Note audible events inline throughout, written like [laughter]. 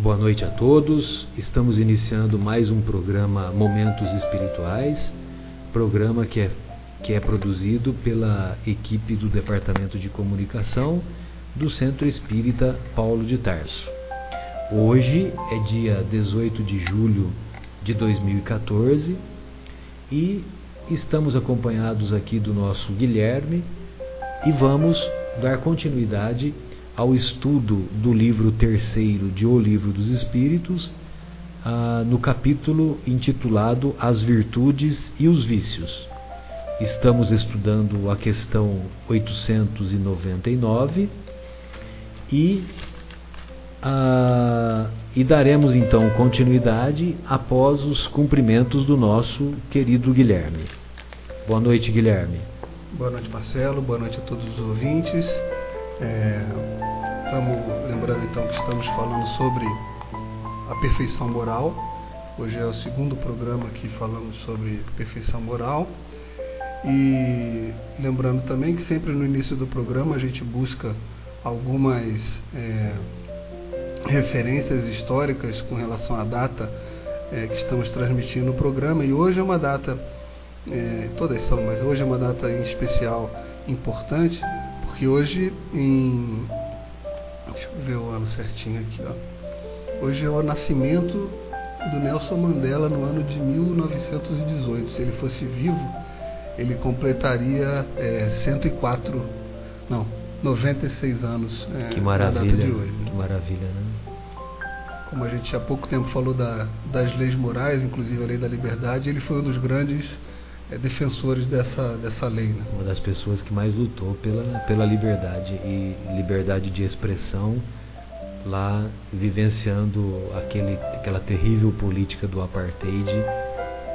Boa noite a todos. Estamos iniciando mais um programa Momentos Espirituais, programa que é, que é produzido pela equipe do Departamento de Comunicação do Centro Espírita Paulo de Tarso. Hoje é dia 18 de julho de 2014 e estamos acompanhados aqui do nosso Guilherme e vamos dar continuidade ao estudo do livro terceiro de O Livro dos Espíritos, ah, no capítulo intitulado As Virtudes e os Vícios. Estamos estudando a questão 899 e, ah, e daremos então continuidade após os cumprimentos do nosso querido Guilherme. Boa noite, Guilherme. Boa noite, Marcelo. Boa noite a todos os ouvintes. É, Estamos lembrando então que estamos falando sobre a perfeição moral. Hoje é o segundo programa que falamos sobre perfeição moral. E lembrando também que sempre no início do programa a gente busca algumas é, referências históricas com relação à data é, que estamos transmitindo o programa. E hoje é uma data, é, todas são, mas hoje é uma data em especial importante, porque hoje em Deixa eu ver o ano certinho aqui, ó. Hoje é o nascimento do Nelson Mandela no ano de 1918. Se ele fosse vivo, ele completaria é, 104, não, 96 anos. É, que maravilha, de hoje. que maravilha, né? Como a gente há pouco tempo falou da, das leis morais, inclusive a lei da liberdade, ele foi um dos grandes defensores dessa, dessa lei. Né? Uma das pessoas que mais lutou pela, pela liberdade e liberdade de expressão, lá vivenciando aquele, aquela terrível política do apartheid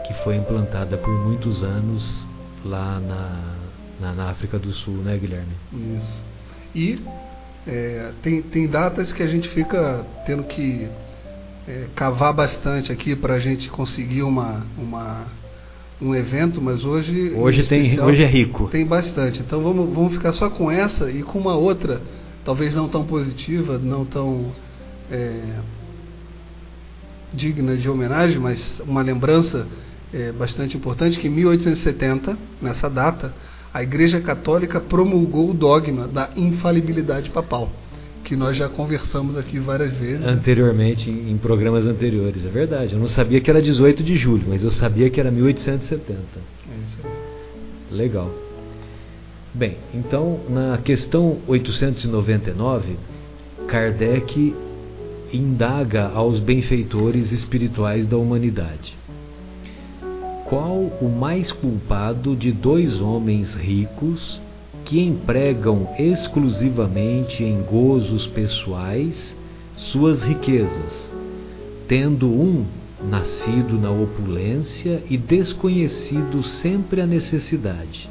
que foi implantada por muitos anos lá na, na, na África do Sul, né, Guilherme? Isso. E é, tem, tem datas que a gente fica tendo que é, cavar bastante aqui para a gente conseguir uma, uma um evento, mas hoje hoje tem hoje é rico. Tem bastante. Então vamos vamos ficar só com essa e com uma outra, talvez não tão positiva, não tão é, digna de homenagem, mas uma lembrança é, bastante importante que em 1870, nessa data, a Igreja Católica promulgou o dogma da infalibilidade papal que nós já conversamos aqui várias vezes. Anteriormente, em programas anteriores, é verdade. Eu não sabia que era 18 de julho, mas eu sabia que era 1870. É isso aí. Legal. Bem, então, na questão 899, Kardec indaga aos benfeitores espirituais da humanidade. Qual o mais culpado de dois homens ricos que empregam exclusivamente em gozos pessoais suas riquezas, tendo um nascido na opulência e desconhecido sempre a necessidade,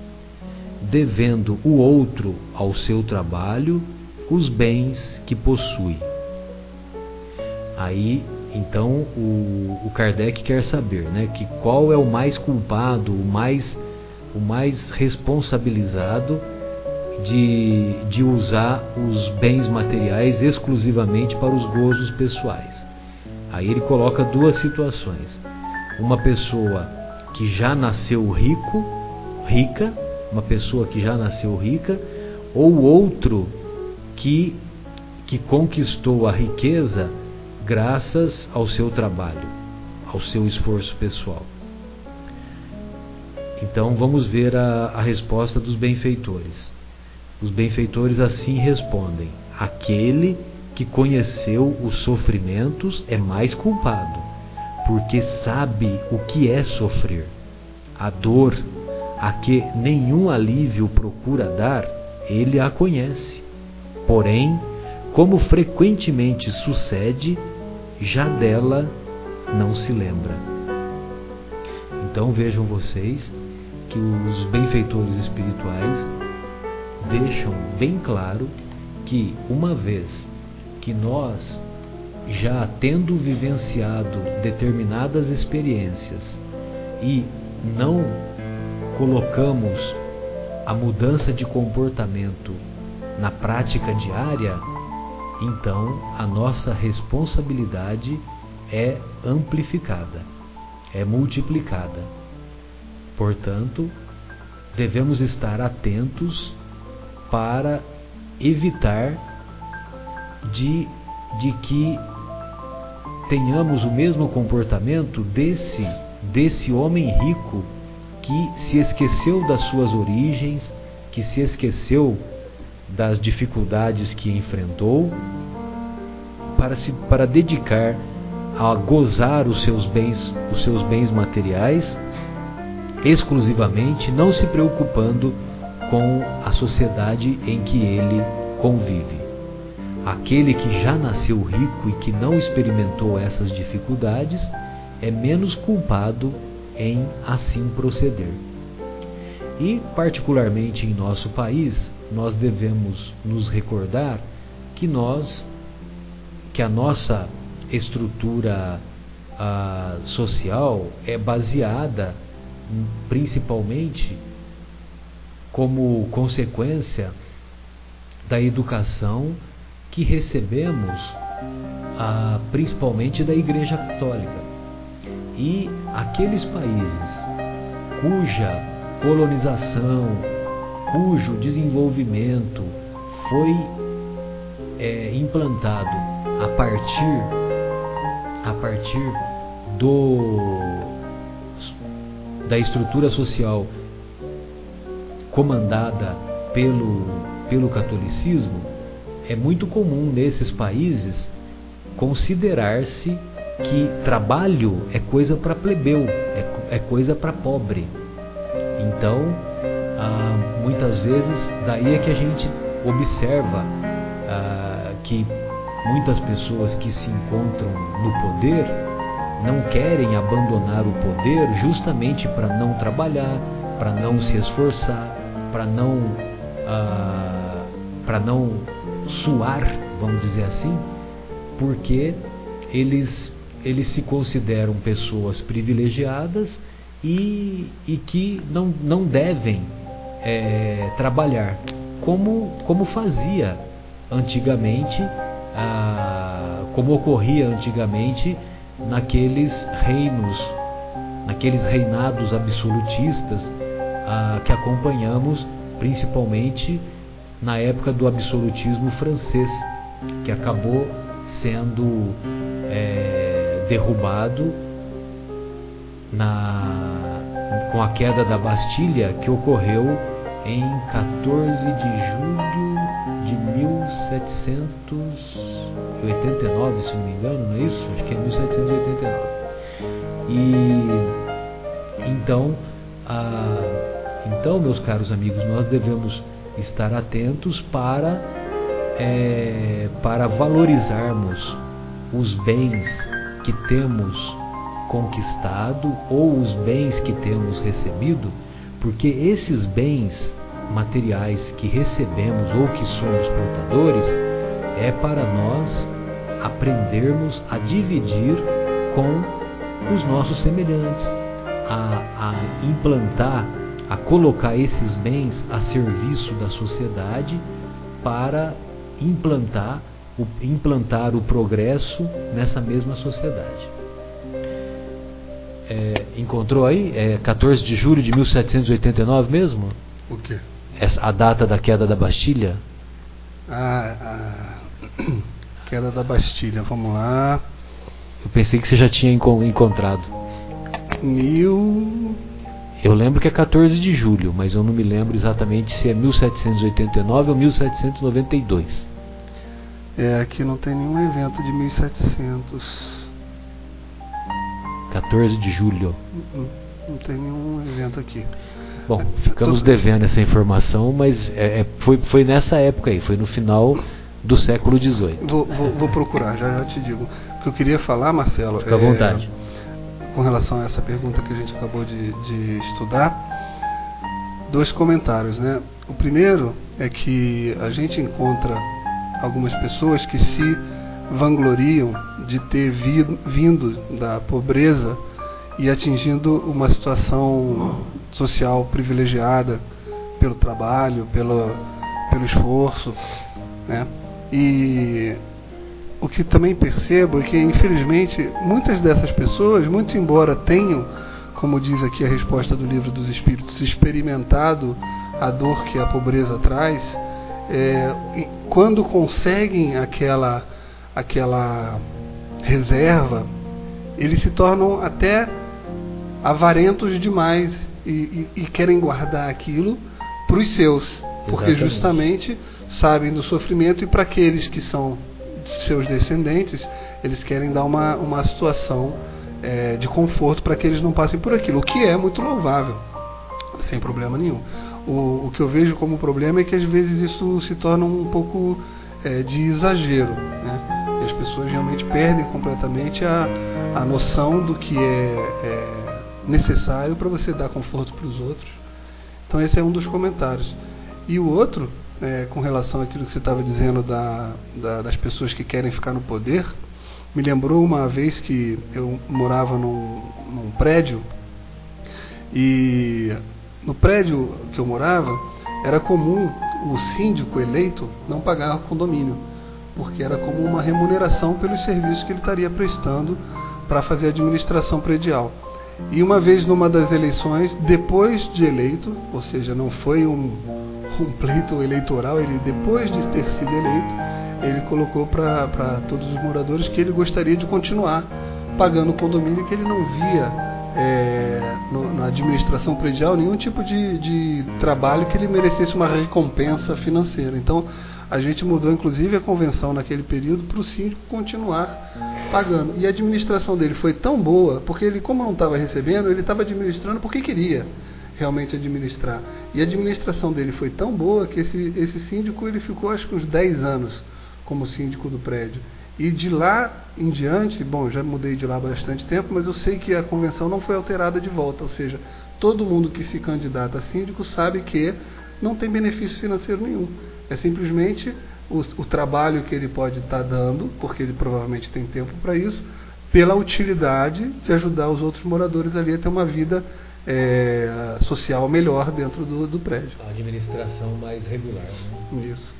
devendo o outro ao seu trabalho os bens que possui. Aí, então, o, o Kardec quer saber, né, que qual é o mais culpado, o mais o mais responsabilizado de, de usar os bens materiais exclusivamente para os gozos pessoais. Aí ele coloca duas situações. Uma pessoa que já nasceu rico, rica, uma pessoa que já nasceu rica, ou outro que, que conquistou a riqueza graças ao seu trabalho, ao seu esforço pessoal. Então vamos ver a, a resposta dos benfeitores. Os benfeitores assim respondem: aquele que conheceu os sofrimentos é mais culpado, porque sabe o que é sofrer. A dor a que nenhum alívio procura dar, ele a conhece. Porém, como frequentemente sucede, já dela não se lembra. Então vejam vocês que os benfeitores espirituais deixam bem claro que, uma vez que nós, já tendo vivenciado determinadas experiências e não colocamos a mudança de comportamento na prática diária, então a nossa responsabilidade é amplificada, é multiplicada. Portanto, devemos estar atentos para evitar de, de que tenhamos o mesmo comportamento desse, desse homem rico que se esqueceu das suas origens, que se esqueceu das dificuldades que enfrentou, para, se, para dedicar a gozar os seus bens, os seus bens materiais, exclusivamente, não se preocupando com a sociedade em que ele convive. Aquele que já nasceu rico e que não experimentou essas dificuldades é menos culpado em assim proceder. E, particularmente em nosso país, nós devemos nos recordar que nós, que a nossa estrutura a, social é baseada principalmente como consequência da educação que recebemos a, principalmente da Igreja Católica. E aqueles países cuja colonização, cujo desenvolvimento foi é, implantado a partir a partir do da estrutura social comandada pelo pelo catolicismo é muito comum nesses países considerar-se que trabalho é coisa para plebeu, é, é coisa para pobre. Então, ah, muitas vezes, daí é que a gente observa ah, que muitas pessoas que se encontram no poder não querem abandonar o poder justamente para não trabalhar, para não se esforçar, para não ah, para não suar, vamos dizer assim, porque eles eles se consideram pessoas privilegiadas e, e que não, não devem é, trabalhar como, como fazia antigamente, ah, como ocorria antigamente naqueles reinos, naqueles reinados absolutistas ah, que acompanhamos principalmente na época do absolutismo francês, que acabou sendo é, derrubado na, com a queda da Bastilha que ocorreu em 14 de julho de 1789, se não me engano, não é isso? Acho que é 1789. E então, a, então, meus caros amigos, nós devemos estar atentos para é, para valorizarmos os bens que temos conquistado ou os bens que temos recebido, porque esses bens materiais que recebemos ou que somos portadores é para nós aprendermos a dividir com os nossos semelhantes, a, a implantar, a colocar esses bens a serviço da sociedade para implantar o, implantar o progresso nessa mesma sociedade. É, encontrou aí? É 14 de julho de 1789 mesmo? O quê? Essa, a data da queda da Bastilha? Ah, a [clears throat] queda da Bastilha, vamos lá. Eu pensei que você já tinha encontrado. Mil. Eu lembro que é 14 de julho, mas eu não me lembro exatamente se é 1789 ou 1792. É, aqui não tem nenhum evento de 1700. 14 de julho. Não, não tem nenhum evento aqui. Bom, ficamos devendo essa informação, mas é, é, foi, foi nessa época aí, foi no final do século XVIII. Vou, vou, vou procurar, já, já te digo. O que eu queria falar, Marcelo. Fica à é, vontade. Com relação a essa pergunta que a gente acabou de, de estudar, dois comentários, né? O primeiro é que a gente encontra algumas pessoas que se vangloriam de ter vindo da pobreza e atingindo uma situação social privilegiada pelo trabalho, pelo, pelo esforço, né? E o que também percebo é que, infelizmente, muitas dessas pessoas, muito embora tenham, como diz aqui a resposta do livro dos Espíritos, experimentado a dor que a pobreza traz, é, quando conseguem aquela, aquela reserva, eles se tornam até avarentos demais e, e, e querem guardar aquilo para os seus, porque Exatamente. justamente sabem do sofrimento e para aqueles que são seus descendentes, eles querem dar uma, uma situação é, de conforto para que eles não passem por aquilo, o que é muito louvável, sem problema nenhum. O, o que eu vejo como problema é que às vezes isso se torna um pouco é, de exagero, né? E as pessoas realmente perdem completamente a, a noção do que é, é necessário para você dar conforto para os outros. Então esse é um dos comentários. E o outro, é, com relação àquilo que você estava dizendo da, da, das pessoas que querem ficar no poder, me lembrou uma vez que eu morava num, num prédio e no prédio que eu morava era comum o síndico eleito não pagar condomínio, porque era como uma remuneração pelos serviços que ele estaria prestando para fazer a administração predial. E uma vez numa das eleições, depois de eleito, ou seja, não foi um, um pleito eleitoral, ele depois de ter sido eleito, ele colocou para todos os moradores que ele gostaria de continuar pagando o condomínio, que ele não via é, no, na administração predial nenhum tipo de, de trabalho que ele merecesse uma recompensa financeira. Então, a gente mudou inclusive a convenção naquele período para o síndico continuar pagando. E a administração dele foi tão boa, porque ele, como não estava recebendo, ele estava administrando porque queria realmente administrar. E a administração dele foi tão boa que esse, esse síndico ele ficou acho que uns 10 anos como síndico do prédio. E de lá em diante, bom, já mudei de lá bastante tempo, mas eu sei que a convenção não foi alterada de volta, ou seja, todo mundo que se candidata a síndico sabe que não tem benefício financeiro nenhum. É simplesmente o, o trabalho que ele pode estar tá dando, porque ele provavelmente tem tempo para isso, pela utilidade de ajudar os outros moradores ali a ter uma vida é, social melhor dentro do, do, prédio. A administração mais regular. Né? Isso.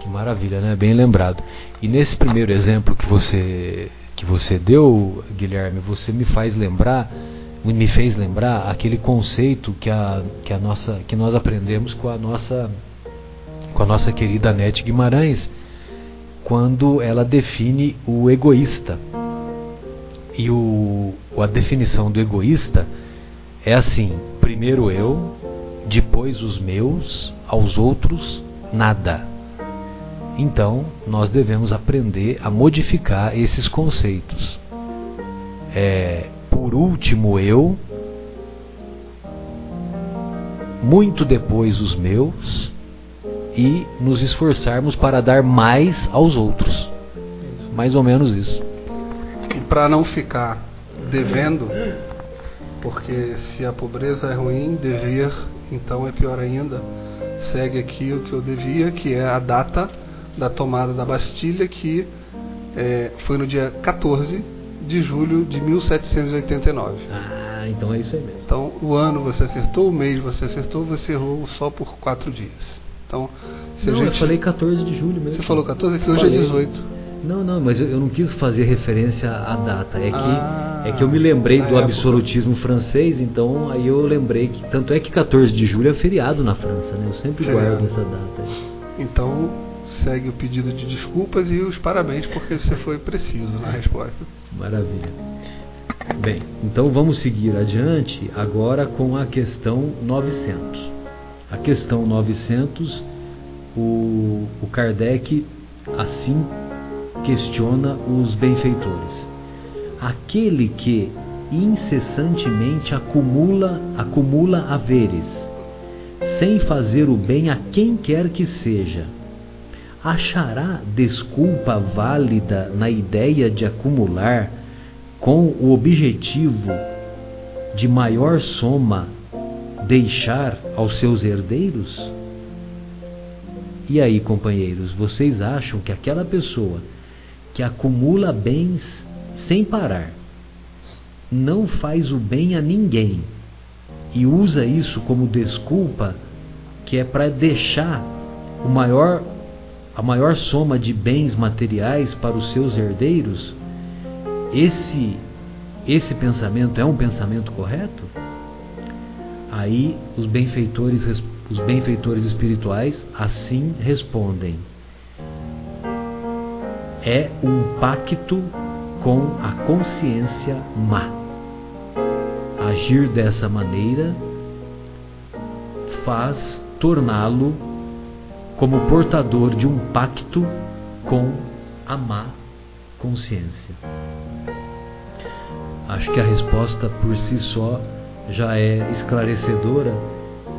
Que maravilha, né? Bem lembrado. E nesse primeiro exemplo que você que você deu, Guilherme, você me faz lembrar, me fez lembrar aquele conceito que a, que a nossa que nós aprendemos com a nossa com a nossa querida Nete Guimarães, quando ela define o egoísta. E o, a definição do egoísta é assim: primeiro eu, depois os meus, aos outros nada. Então, nós devemos aprender a modificar esses conceitos. É, por último, eu, muito depois os meus, e nos esforçarmos para dar mais aos outros. Mais ou menos isso. E para não ficar devendo, porque se a pobreza é ruim, dever então é pior ainda. Segue aqui o que eu devia, que é a data da tomada da Bastilha, que é, foi no dia 14 de julho de 1789. Ah, então é isso aí mesmo. Então o ano você acertou, o mês você acertou, você errou só por quatro dias. Então, se não, a gente... eu falei 14 de julho mesmo. Você falou 14, que hoje é 18. Não, não, mas eu, eu, não quis fazer referência à data. É que, ah, é que eu me lembrei do absolutismo francês, então aí eu lembrei que. Tanto é que 14 de julho é feriado na França, né? Eu sempre feriado. guardo essa data. Então, segue o pedido de desculpas e os parabéns, porque você foi preciso na resposta. Maravilha. Bem, então vamos seguir adiante agora com a questão 900 a questão 900, o, o Kardec assim questiona os benfeitores. Aquele que incessantemente acumula, acumula haveres, sem fazer o bem a quem quer que seja, achará desculpa válida na ideia de acumular com o objetivo de maior soma deixar aos seus herdeiros? E aí, companheiros, vocês acham que aquela pessoa que acumula bens sem parar, não faz o bem a ninguém e usa isso como desculpa, que é para deixar o maior a maior soma de bens materiais para os seus herdeiros, esse esse pensamento é um pensamento correto? Aí os benfeitores os benfeitores espirituais assim respondem: é um pacto com a consciência má. Agir dessa maneira faz torná-lo como portador de um pacto com a má consciência. Acho que a resposta por si só já é esclarecedora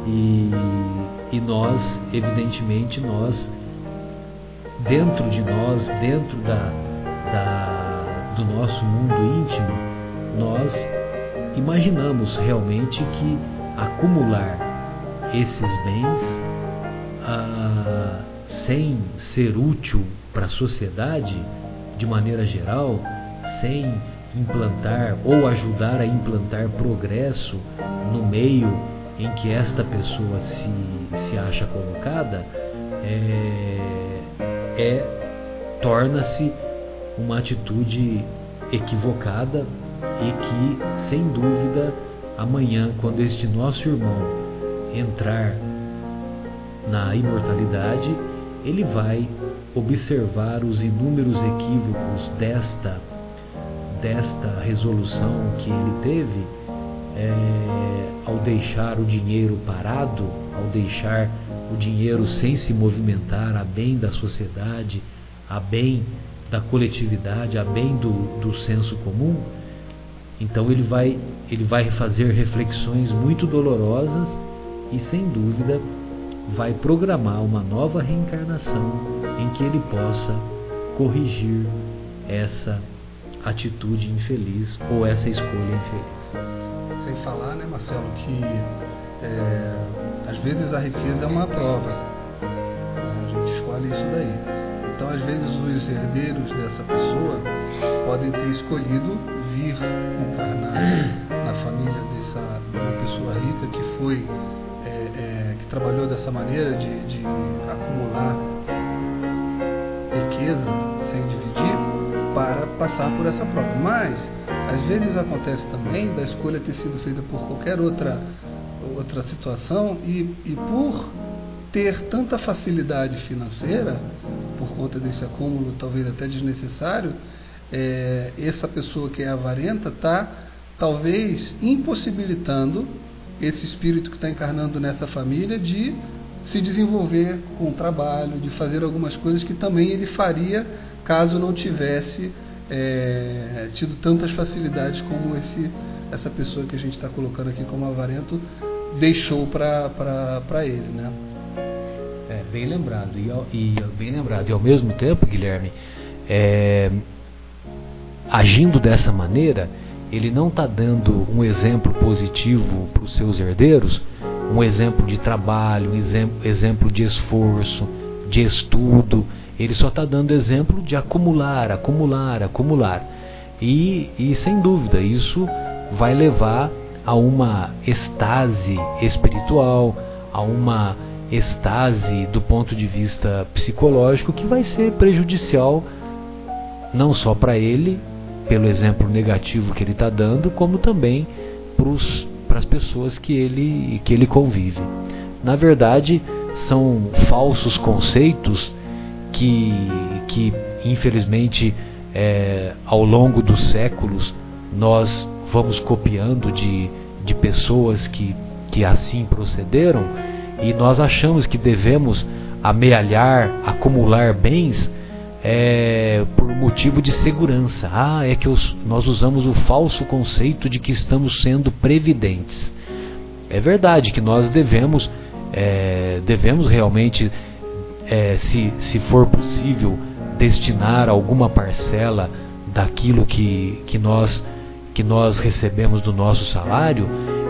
e, e nós, evidentemente, nós, dentro de nós, dentro da, da, do nosso mundo íntimo, nós imaginamos realmente que acumular esses bens ah, sem ser útil para a sociedade de maneira geral, sem implantar ou ajudar a implantar progresso no meio em que esta pessoa se, se acha colocada, é, é torna-se uma atitude equivocada e que, sem dúvida, amanhã, quando este nosso irmão entrar na imortalidade, ele vai observar os inúmeros equívocos desta desta resolução que ele teve é, ao deixar o dinheiro parado, ao deixar o dinheiro sem se movimentar a bem da sociedade, a bem da coletividade, a bem do, do senso comum, então ele vai, ele vai fazer reflexões muito dolorosas e, sem dúvida, vai programar uma nova reencarnação em que ele possa corrigir essa atitude infeliz ou essa escolha infeliz. Sem falar, né, Marcelo, que é, às vezes a riqueza é uma prova. A gente escolhe isso daí. Então, às vezes, os herdeiros dessa pessoa podem ter escolhido vir encarnar na família dessa pessoa rica que foi é, é, que trabalhou dessa maneira de, de acumular riqueza sem dividir para passar por essa prova. Mas às vezes acontece também da escolha ter sido feita por qualquer outra outra situação e, e por ter tanta facilidade financeira por conta desse acúmulo talvez até desnecessário é, essa pessoa que é avarenta está talvez impossibilitando esse espírito que está encarnando nessa família de se desenvolver com o trabalho, de fazer algumas coisas que também ele faria caso não tivesse é, tido tantas facilidades como esse, essa pessoa que a gente está colocando aqui como avarento deixou para ele, né? É, bem lembrado e, e, bem lembrado e ao mesmo tempo, Guilherme, é, agindo dessa maneira, ele não está dando um exemplo positivo para os seus herdeiros, um exemplo de trabalho, um exemplo, exemplo de esforço, de estudo. Ele só está dando exemplo de acumular, acumular, acumular. E, e sem dúvida, isso vai levar a uma estase espiritual, a uma estase do ponto de vista psicológico que vai ser prejudicial não só para ele, pelo exemplo negativo que ele está dando, como também para as pessoas que ele, que ele convive. Na verdade, são falsos conceitos que, que infelizmente, é, ao longo dos séculos, nós vamos copiando de, de pessoas que, que assim procederam e nós achamos que devemos amealhar, acumular bens é, por motivo de segurança. Ah, é que os, nós usamos o falso conceito de que estamos sendo previdentes. É verdade que nós devemos, é, devemos realmente, é, se, se for possível, destinar alguma parcela daquilo que, que, nós, que nós recebemos do nosso salário.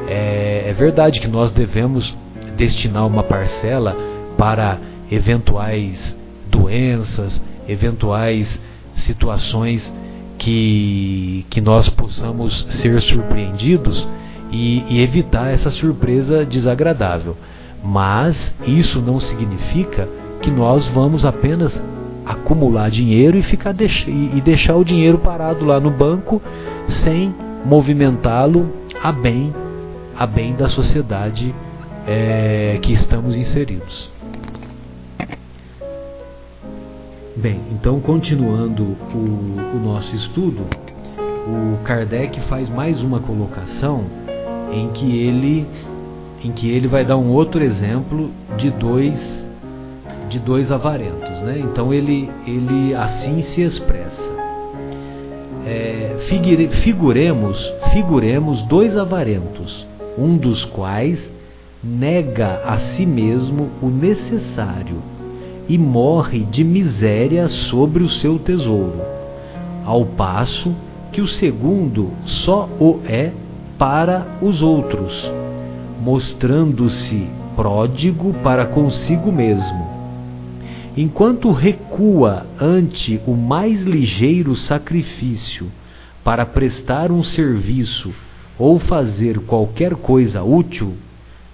É, é verdade que nós devemos destinar uma parcela para eventuais doenças, eventuais situações que, que nós possamos ser surpreendidos e, e evitar essa surpresa desagradável. Mas isso não significa que que nós vamos apenas acumular dinheiro e ficar e deixar o dinheiro parado lá no banco sem movimentá-lo a bem a bem da sociedade é, que estamos inseridos. Bem, então continuando o, o nosso estudo, o Kardec faz mais uma colocação em que ele em que ele vai dar um outro exemplo de dois de dois avarentos, né? Então ele ele assim se expressa. É, figuremos figuremos dois avarentos, um dos quais nega a si mesmo o necessário e morre de miséria sobre o seu tesouro, ao passo que o segundo só o é para os outros, mostrando-se pródigo para consigo mesmo. Enquanto recua ante o mais ligeiro sacrifício para prestar um serviço ou fazer qualquer coisa útil,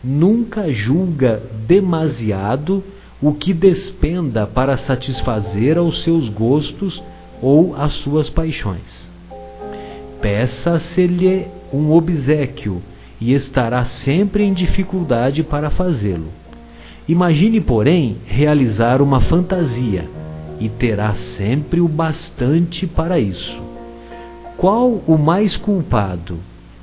nunca julga demasiado o que despenda para satisfazer aos seus gostos ou às suas paixões. Peça-se-lhe um obsequio e estará sempre em dificuldade para fazê-lo. Imagine, porém, realizar uma fantasia e terá sempre o bastante para isso. Qual o mais culpado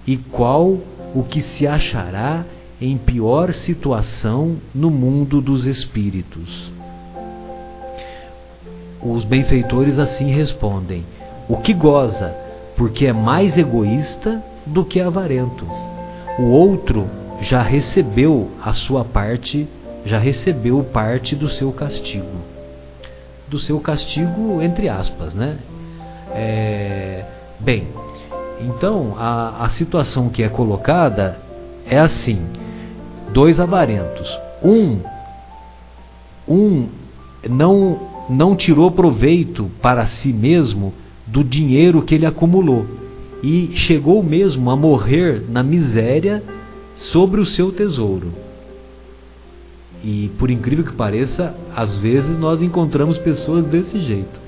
e qual o que se achará em pior situação no mundo dos espíritos? Os benfeitores assim respondem: o que goza, porque é mais egoísta do que avarento. O outro já recebeu a sua parte, já recebeu parte do seu castigo. Do seu castigo, entre aspas, né? É, bem, então a, a situação que é colocada é assim: dois avarentos. Um, um não, não tirou proveito para si mesmo do dinheiro que ele acumulou e chegou mesmo a morrer na miséria sobre o seu tesouro. E por incrível que pareça, às vezes nós encontramos pessoas desse jeito,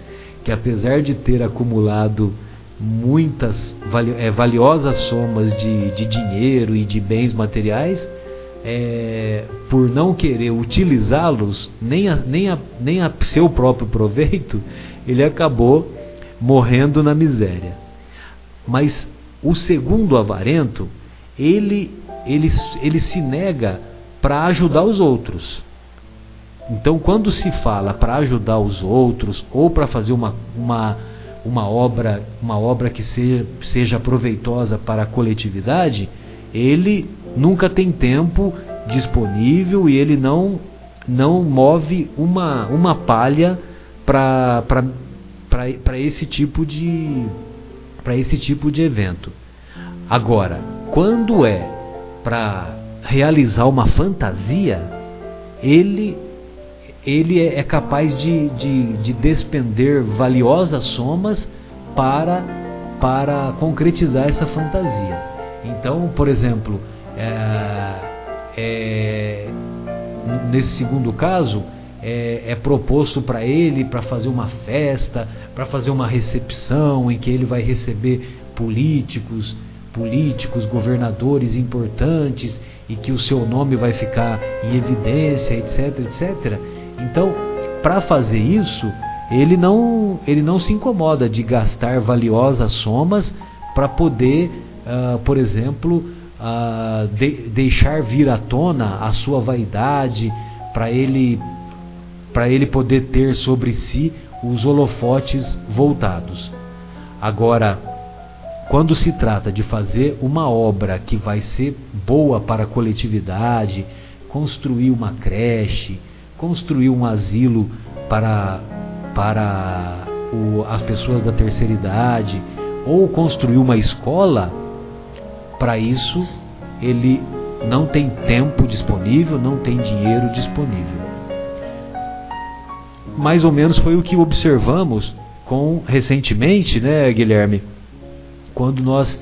que apesar de ter acumulado muitas é, valiosas somas de, de dinheiro e de bens materiais, é, por não querer utilizá-los nem a, nem, a, nem a seu próprio proveito, [laughs] ele acabou morrendo na miséria. Mas o segundo avarento, ele, ele, ele se nega para ajudar os outros. Então, quando se fala para ajudar os outros ou para fazer uma, uma, uma, obra, uma obra que seja, seja proveitosa para a coletividade, ele nunca tem tempo disponível e ele não, não move uma, uma palha para esse tipo de para esse tipo de evento. Agora, quando é para realizar uma fantasia, ele ele é, é capaz de, de, de despender valiosas somas para, para concretizar essa fantasia. Então, por exemplo, é, é, nesse segundo caso, é, é proposto para ele para fazer uma festa, para fazer uma recepção em que ele vai receber políticos, políticos, governadores importantes e que o seu nome vai ficar em evidência, etc, etc. Então, para fazer isso, ele não, ele não se incomoda de gastar valiosas somas para poder, uh, por exemplo, uh, de, deixar vir à tona a sua vaidade, para ele, para ele poder ter sobre si os holofotes voltados. Agora, quando se trata de fazer uma obra que vai ser boa para a coletividade, construir uma creche, construir um asilo para, para o, as pessoas da terceira idade, ou construir uma escola, para isso ele não tem tempo disponível, não tem dinheiro disponível. Mais ou menos foi o que observamos com recentemente, né, Guilherme, quando nós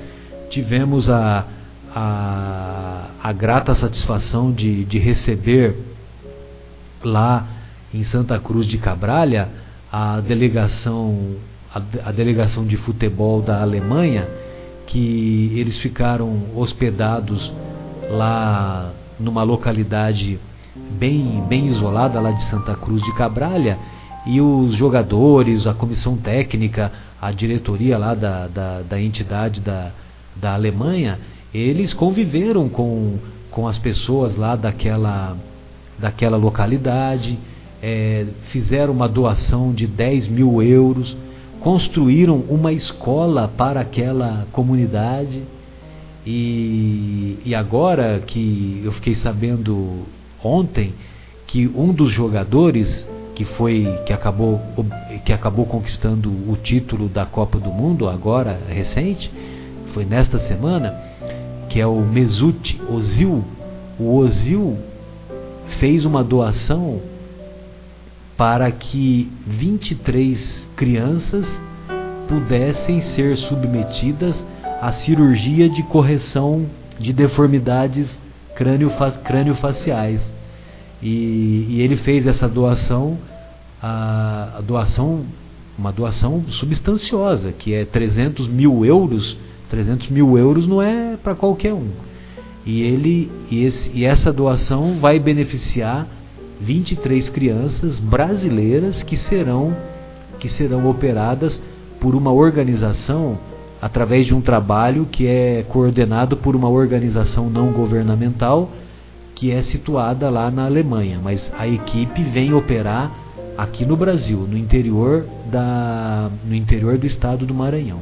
tivemos a, a, a grata satisfação de, de receber lá em Santa Cruz de Cabralha, a delegação, a, a delegação de futebol da Alemanha, que eles ficaram hospedados lá numa localidade bem, bem isolada lá de Santa Cruz de Cabralha e os jogadores, a comissão técnica, a diretoria lá da, da, da entidade da, da Alemanha, eles conviveram com, com as pessoas lá daquela, daquela localidade, é, fizeram uma doação de 10 mil euros, construíram uma escola para aquela comunidade. E, e agora que eu fiquei sabendo ontem que um dos jogadores que foi que acabou que acabou conquistando o título da Copa do Mundo agora recente foi nesta semana que é o Mesut Ozil o Ozil fez uma doação para que 23 crianças pudessem ser submetidas à cirurgia de correção de deformidades crânio-faciais. E, e, ele fez essa doação, a, a, doação, uma doação substanciosa, que é 300 mil euros. 300 mil euros não é para qualquer um. E, ele, e, esse, e essa doação vai beneficiar 23 crianças brasileiras que serão, que serão operadas por uma organização através de um trabalho que é coordenado por uma organização não governamental que é situada lá na Alemanha, mas a equipe vem operar aqui no Brasil, no interior da no interior do estado do Maranhão.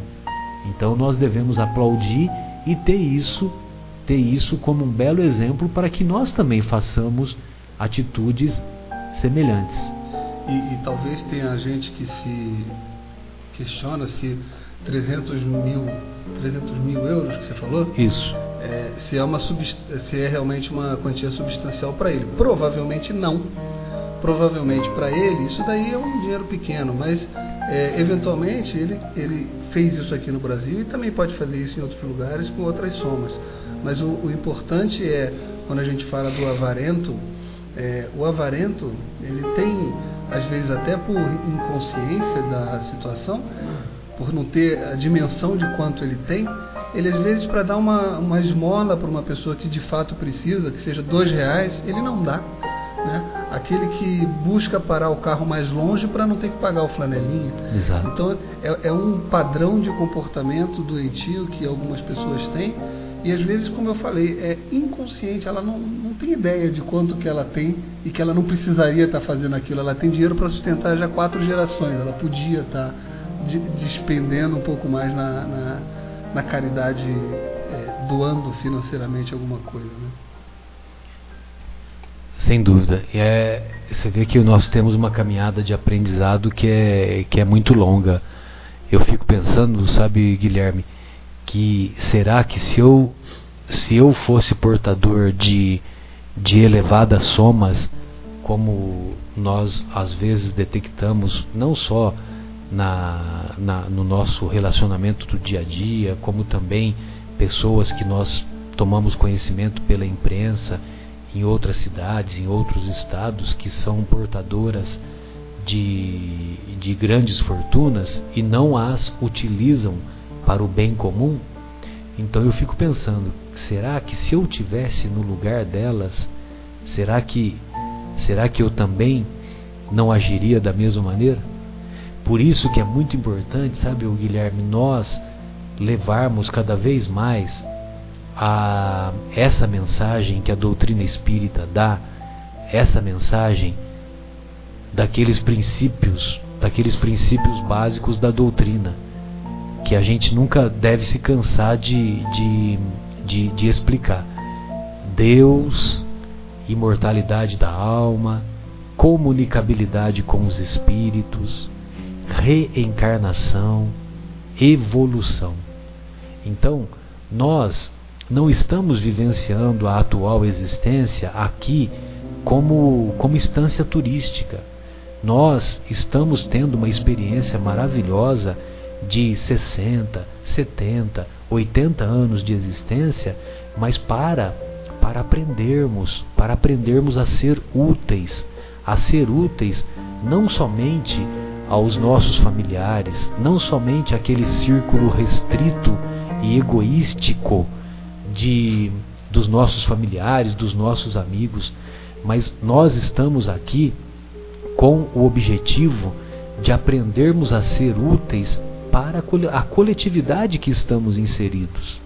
Então nós devemos aplaudir e ter isso ter isso como um belo exemplo para que nós também façamos atitudes semelhantes. E, e talvez tenha gente que se questiona se 300 mil, 300 mil euros que você falou? Isso. É, se, é uma se é realmente uma quantia substancial para ele. Provavelmente não. Provavelmente para ele isso daí é um dinheiro pequeno, mas é, eventualmente ele, ele fez isso aqui no Brasil e também pode fazer isso em outros lugares com outras somas. Mas o, o importante é, quando a gente fala do avarento, é, o avarento, ele tem, às vezes até por inconsciência da situação, por não ter a dimensão de quanto ele tem, ele às vezes para dar uma, uma esmola para uma pessoa que de fato precisa, que seja dois reais, ele não dá. Né? Aquele que busca parar o carro mais longe para não ter que pagar o flanelinha. Exato. Então é, é um padrão de comportamento doentio que algumas pessoas têm e às vezes, como eu falei, é inconsciente, ela não, não tem ideia de quanto que ela tem e que ela não precisaria estar fazendo aquilo. Ela tem dinheiro para sustentar já quatro gerações, ela podia estar despendendo um pouco mais na, na, na caridade, é, doando financeiramente alguma coisa. Né? Sem dúvida. E é, você vê que nós temos uma caminhada de aprendizado que é, que é muito longa. Eu fico pensando, sabe, Guilherme, que será que se eu se eu fosse portador de de elevadas somas, como nós às vezes detectamos, não só na, na, no nosso relacionamento do dia a dia, como também pessoas que nós tomamos conhecimento pela imprensa em outras cidades, em outros estados, que são portadoras de, de grandes fortunas e não as utilizam para o bem comum, então eu fico pensando, será que se eu tivesse no lugar delas, será que será que eu também não agiria da mesma maneira? Por isso que é muito importante, sabe, o Guilherme, nós levarmos cada vez mais a essa mensagem que a doutrina espírita dá, essa mensagem daqueles princípios, daqueles princípios básicos da doutrina que a gente nunca deve se cansar de, de, de, de explicar. Deus, imortalidade da alma, comunicabilidade com os espíritos, reencarnação, evolução. Então, nós não estamos vivenciando a atual existência aqui como, como instância turística. Nós estamos tendo uma experiência maravilhosa de 60, 70, 80 anos de existência, mas para para aprendermos, para aprendermos a ser úteis, a ser úteis não somente aos nossos familiares, não somente aquele círculo restrito e egoístico de dos nossos familiares, dos nossos amigos, mas nós estamos aqui com o objetivo de aprendermos a ser úteis para a coletividade que estamos inseridos.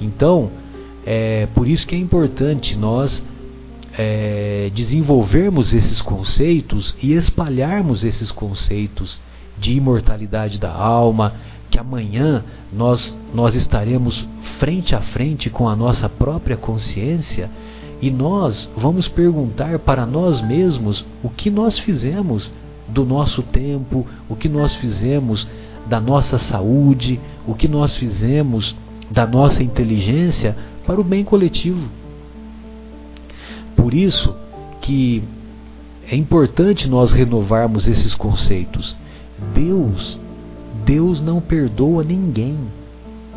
Então, é por isso que é importante nós é, desenvolvermos esses conceitos e espalharmos esses conceitos de imortalidade da alma, que amanhã nós, nós estaremos frente a frente com a nossa própria consciência e nós vamos perguntar para nós mesmos o que nós fizemos do nosso tempo, o que nós fizemos da nossa saúde, o que nós fizemos da nossa inteligência para o bem coletivo. Por isso que é importante nós renovarmos esses conceitos. Deus, Deus não perdoa ninguém.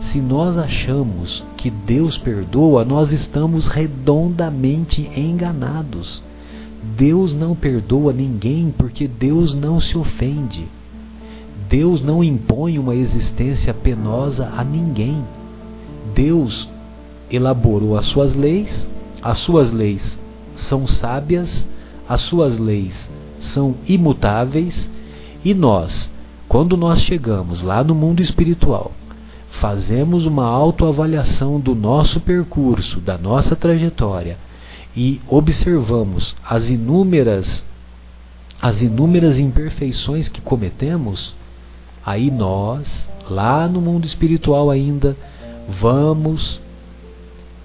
Se nós achamos que Deus perdoa, nós estamos redondamente enganados. Deus não perdoa ninguém porque Deus não se ofende. Deus não impõe uma existência penosa a ninguém. Deus elaborou as suas leis, as suas leis são sábias, as suas leis são imutáveis, e nós, quando nós chegamos lá no mundo espiritual, fazemos uma autoavaliação do nosso percurso, da nossa trajetória e observamos as inúmeras as inúmeras imperfeições que cometemos, aí nós, lá no mundo espiritual ainda, vamos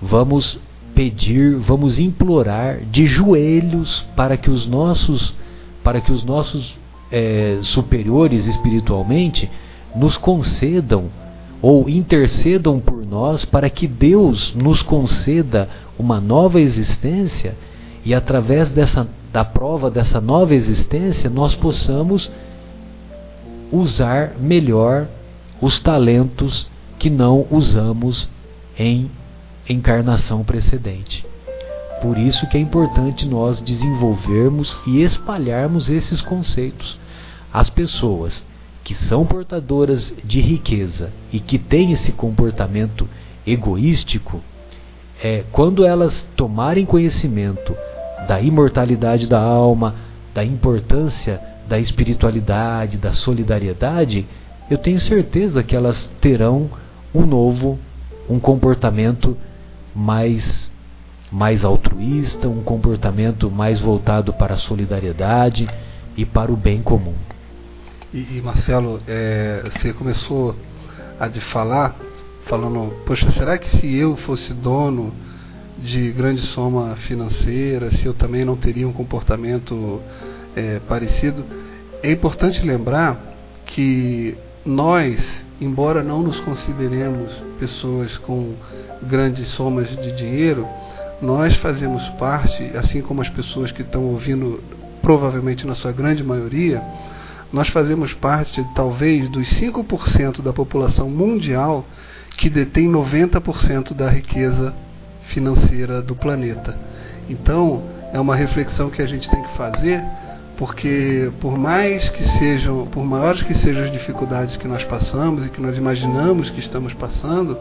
vamos pedir, vamos implorar de joelhos para que os nossos para que os nossos é, superiores espiritualmente nos concedam ou intercedam por nós para que Deus nos conceda uma nova existência e através dessa da prova dessa nova existência nós possamos usar melhor os talentos que não usamos em encarnação precedente. Por isso que é importante nós desenvolvermos e espalharmos esses conceitos. As pessoas que são portadoras de riqueza e que têm esse comportamento egoístico, é, quando elas tomarem conhecimento da imortalidade da alma, da importância da espiritualidade, da solidariedade, eu tenho certeza que elas terão um novo, um comportamento mais mais altruísta, um comportamento mais voltado para a solidariedade e para o bem comum. E, e Marcelo, é, você começou a de falar, falando, poxa, será que se eu fosse dono de grande soma financeira, se eu também não teria um comportamento é, parecido? É importante lembrar que nós, embora não nos consideremos pessoas com grandes somas de dinheiro, nós fazemos parte, assim como as pessoas que estão ouvindo, provavelmente na sua grande maioria, nós fazemos parte, talvez, dos 5% da população mundial que detém 90% da riqueza financeira do planeta. Então, é uma reflexão que a gente tem que fazer, porque por mais que sejam, por maiores que sejam as dificuldades que nós passamos e que nós imaginamos que estamos passando,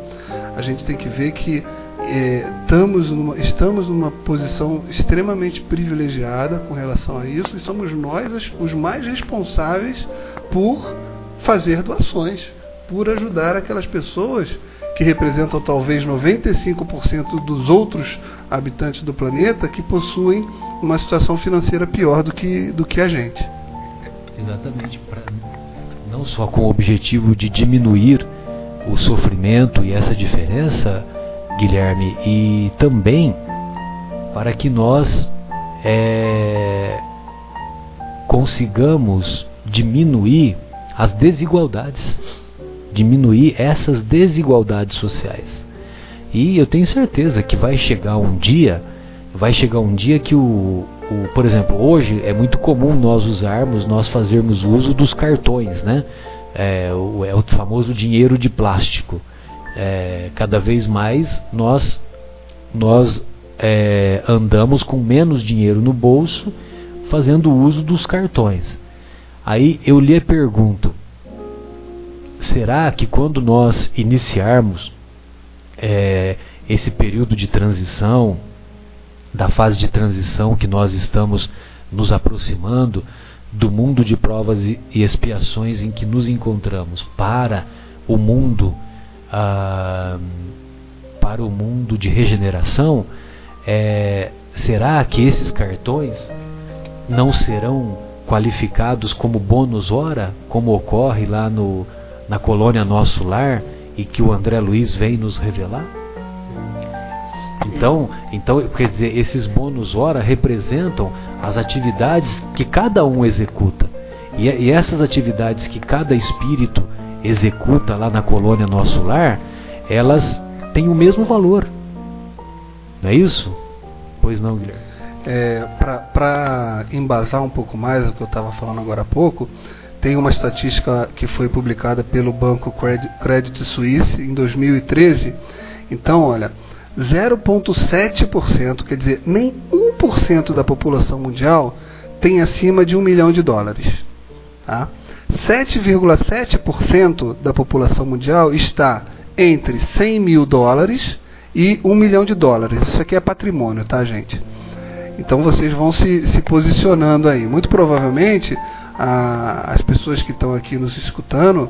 a gente tem que ver que é, estamos, numa, estamos numa posição extremamente privilegiada com relação a isso e somos nós os mais responsáveis por fazer doações, por ajudar aquelas pessoas que representam talvez 95% dos outros habitantes do planeta que possuem uma situação financeira pior do que, do que a gente. Exatamente, pra, não só com o objetivo de diminuir o sofrimento e essa diferença Guilherme, e também para que nós é, consigamos diminuir as desigualdades, diminuir essas desigualdades sociais. E eu tenho certeza que vai chegar um dia, vai chegar um dia que o, o, por exemplo, hoje é muito comum nós usarmos, nós fazermos uso dos cartões, né? É o, é o famoso dinheiro de plástico é, cada vez mais nós, nós é, andamos com menos dinheiro no bolso, fazendo uso dos cartões. Aí eu lhe pergunto: será que quando nós iniciarmos é, esse período de transição, da fase de transição que nós estamos nos aproximando do mundo de provas e expiações em que nos encontramos para o mundo ah, para o mundo de regeneração, é, será que esses cartões não serão qualificados como bônus hora, como ocorre lá no, na colônia Nosso Lar e que o André Luiz vem nos revelar? Então, então, quer dizer, esses bônus hora representam as atividades que cada um executa. E, e essas atividades que cada espírito executa lá na colônia Nosso Lar, elas têm o mesmo valor. Não é isso? Pois não, Guilherme. É, Para embasar um pouco mais o que eu estava falando agora há pouco, tem uma estatística que foi publicada pelo Banco Credit Suisse em 2013. Então, olha, 0,7%, quer dizer, nem 1% da população mundial tem acima de um milhão de dólares. Tá? 7,7% da população mundial está entre 100 mil dólares e 1 milhão de dólares. Isso aqui é patrimônio, tá, gente? Então vocês vão se, se posicionando aí. Muito provavelmente a, as pessoas que estão aqui nos escutando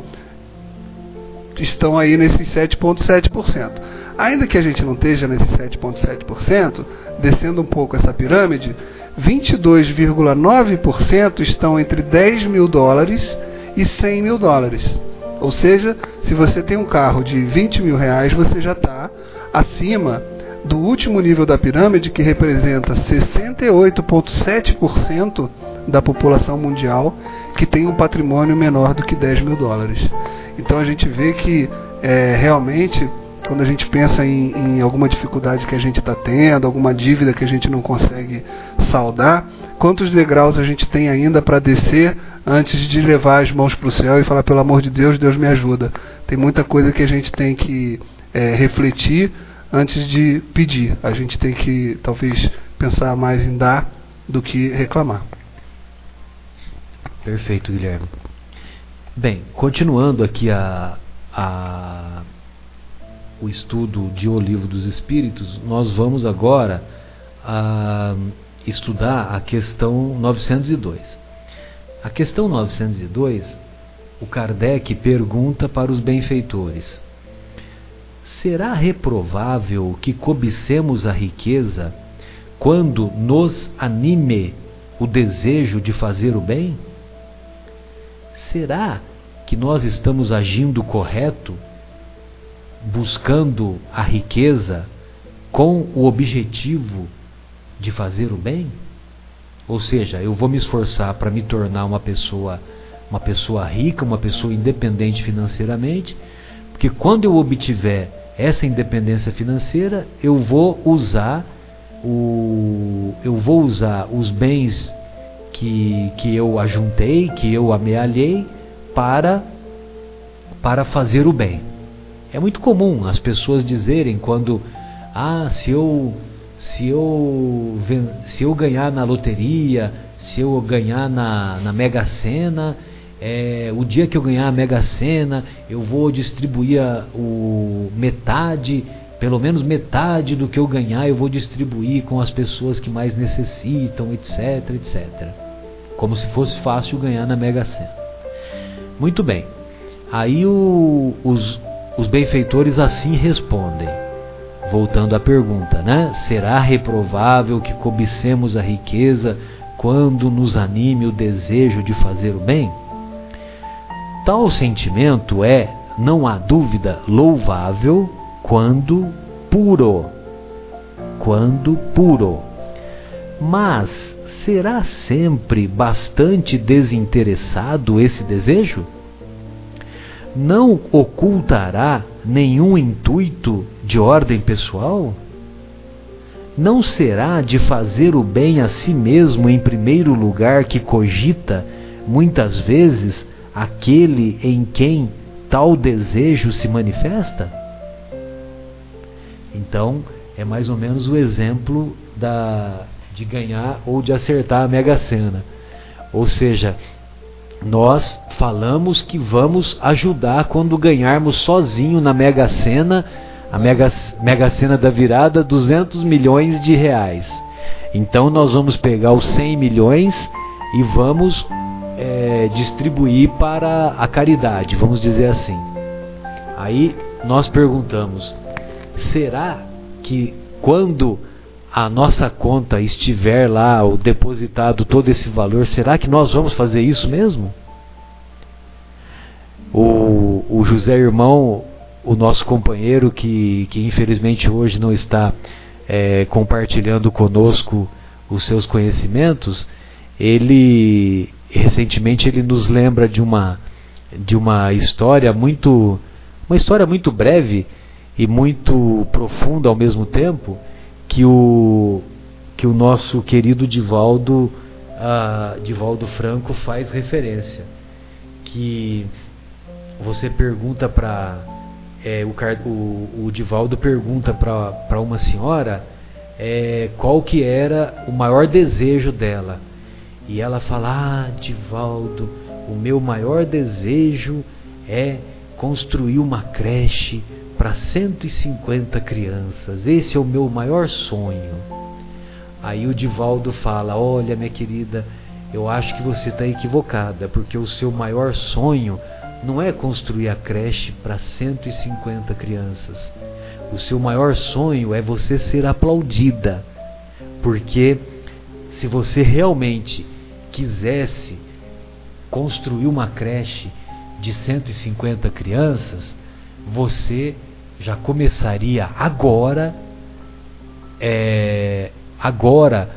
estão aí nesses 7,7%. Ainda que a gente não esteja nesse 7,7%, descendo um pouco essa pirâmide, 22,9% estão entre 10 mil dólares e 100 mil dólares. Ou seja, se você tem um carro de 20 mil reais, você já está acima do último nível da pirâmide, que representa 68,7% da população mundial que tem um patrimônio menor do que 10 mil dólares. Então a gente vê que é, realmente quando a gente pensa em, em alguma dificuldade que a gente está tendo, alguma dívida que a gente não consegue saldar, quantos degraus a gente tem ainda para descer antes de levar as mãos para o céu e falar, pelo amor de Deus, Deus me ajuda. Tem muita coisa que a gente tem que é, refletir antes de pedir. A gente tem que, talvez, pensar mais em dar do que reclamar. Perfeito, Guilherme. Bem, continuando aqui a, a o estudo de O Livro dos Espíritos, nós vamos agora a, estudar a questão 902. A questão 902, o Kardec pergunta para os benfeitores: Será reprovável que cobicemos a riqueza quando nos anime o desejo de fazer o bem? Será que nós estamos agindo correto buscando a riqueza com o objetivo de fazer o bem? Ou seja, eu vou me esforçar para me tornar uma pessoa uma pessoa rica, uma pessoa independente financeiramente, porque quando eu obtiver essa independência financeira, eu vou usar o eu vou usar os bens que, que eu ajuntei, que eu amealhei para para fazer o bem. É muito comum as pessoas dizerem quando ah, se eu se eu se eu ganhar na loteria, se eu ganhar na, na Mega Sena, é, o dia que eu ganhar a Mega Sena, eu vou distribuir a, o metade, pelo menos metade do que eu ganhar, eu vou distribuir com as pessoas que mais necessitam, etc, etc. Como se fosse fácil ganhar na Mega Sena. Muito bem. Aí o, os, os benfeitores assim respondem. Voltando à pergunta, né? Será reprovável que cobicemos a riqueza quando nos anime o desejo de fazer o bem? Tal sentimento é, não há dúvida, louvável quando puro. Quando puro. Mas será sempre bastante desinteressado esse desejo? não ocultará nenhum intuito de ordem pessoal? Não será de fazer o bem a si mesmo em primeiro lugar que cogita, muitas vezes, aquele em quem tal desejo se manifesta? Então, é mais ou menos o exemplo da, de ganhar ou de acertar a Mega Sena. Ou seja, nós falamos que vamos ajudar quando ganharmos sozinho na Mega Sena, a Mega, Mega Sena da virada, 200 milhões de reais. Então nós vamos pegar os 100 milhões e vamos é, distribuir para a caridade, vamos dizer assim. Aí nós perguntamos: será que quando a nossa conta estiver lá, o depositado todo esse valor, será que nós vamos fazer isso mesmo? O, o José Irmão, o nosso companheiro que, que infelizmente hoje não está é, compartilhando conosco os seus conhecimentos, ele recentemente ele nos lembra de uma de uma história muito uma história muito breve e muito profunda ao mesmo tempo que o que o nosso querido Divaldo uh, Divaldo Franco faz referência que você pergunta para é, o, o, o Divaldo pergunta para uma senhora é, qual que era o maior desejo dela. E ela fala ah Divaldo o meu maior desejo é construir uma creche para 150 crianças. Esse é o meu maior sonho. Aí o Divaldo fala: Olha, minha querida, eu acho que você está equivocada, porque o seu maior sonho não é construir a creche para 150 crianças. O seu maior sonho é você ser aplaudida. Porque se você realmente quisesse construir uma creche de 150 crianças, você já começaria agora, é, agora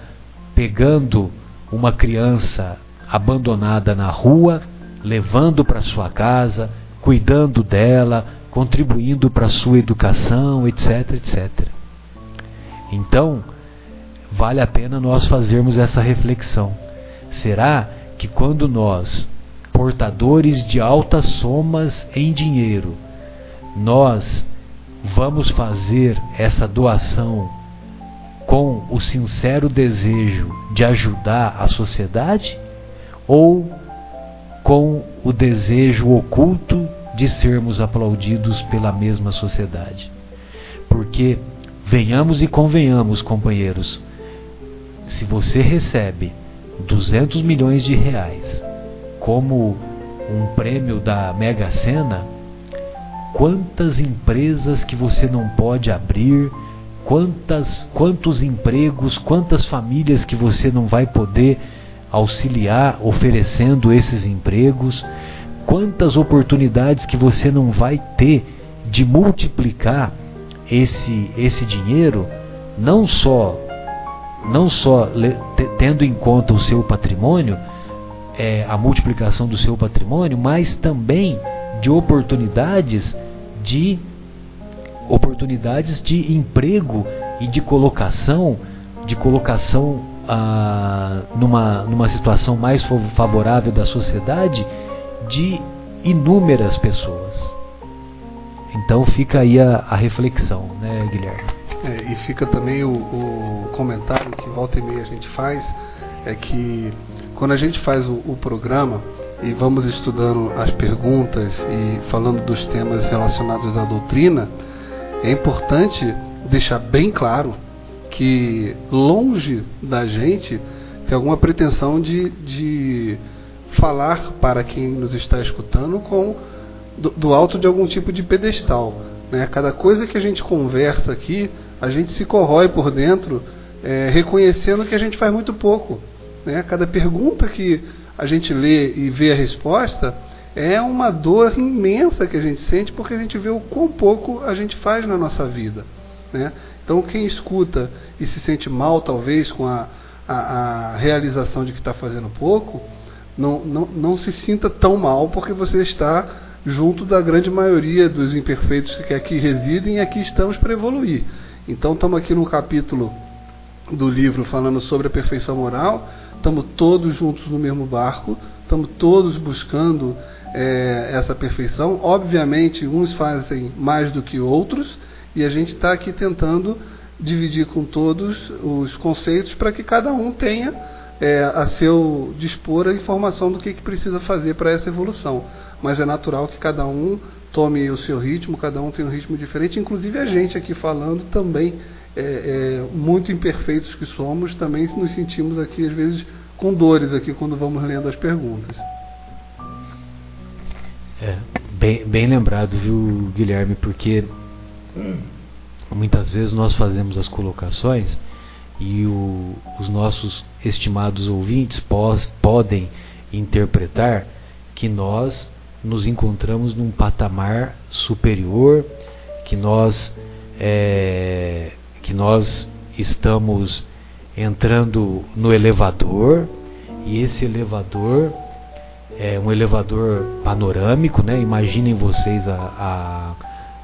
pegando uma criança abandonada na rua, levando para sua casa, cuidando dela, contribuindo para sua educação, etc, etc. Então, vale a pena nós fazermos essa reflexão. Será que quando nós, portadores de altas somas em dinheiro, nós vamos fazer essa doação com o sincero desejo de ajudar a sociedade ou com o desejo oculto de sermos aplaudidos pela mesma sociedade? Porque venhamos e convenhamos, companheiros, se você recebe 200 milhões de reais como um prêmio da Mega Sena, quantas empresas que você não pode abrir, quantas, quantos empregos, quantas famílias que você não vai poder auxiliar oferecendo esses empregos, quantas oportunidades que você não vai ter de multiplicar esse, esse dinheiro, não só não só tendo em conta o seu patrimônio, é, a multiplicação do seu patrimônio, mas também de oportunidades de oportunidades de emprego e de colocação, de colocação ah, numa, numa situação mais favorável da sociedade de inúmeras pessoas. Então fica aí a, a reflexão, né, Guilherme? É, e fica também o, o, comentário que volta e meia a gente faz, é que quando a gente faz o, o programa, e vamos estudando as perguntas e falando dos temas relacionados à doutrina, é importante deixar bem claro que longe da gente ter alguma pretensão de, de falar para quem nos está escutando com do, do alto de algum tipo de pedestal. Né? Cada coisa que a gente conversa aqui, a gente se corrói por dentro, é, reconhecendo que a gente faz muito pouco. Né? Cada pergunta que a gente lê e vê a resposta, é uma dor imensa que a gente sente porque a gente vê o quão pouco a gente faz na nossa vida. Né? Então, quem escuta e se sente mal, talvez, com a, a, a realização de que está fazendo pouco, não, não, não se sinta tão mal porque você está junto da grande maioria dos imperfeitos que aqui residem e aqui estamos para evoluir. Então, estamos aqui no capítulo do livro falando sobre a perfeição moral, estamos todos juntos no mesmo barco, estamos todos buscando é, essa perfeição. Obviamente, uns fazem mais do que outros, e a gente está aqui tentando dividir com todos os conceitos para que cada um tenha é, a seu dispor a informação do que, que precisa fazer para essa evolução. Mas é natural que cada um tome o seu ritmo, cada um tem um ritmo diferente, inclusive a gente aqui falando também, é, é, muito imperfeitos que somos, também nos sentimos aqui às vezes com dores aqui quando vamos lendo as perguntas. É, bem, bem lembrado, viu, Guilherme, porque muitas vezes nós fazemos as colocações e o, os nossos estimados ouvintes pós, podem interpretar que nós nos encontramos num patamar superior, que nós é, que nós estamos entrando no elevador e esse elevador é um elevador panorâmico, né? Imaginem vocês a, a,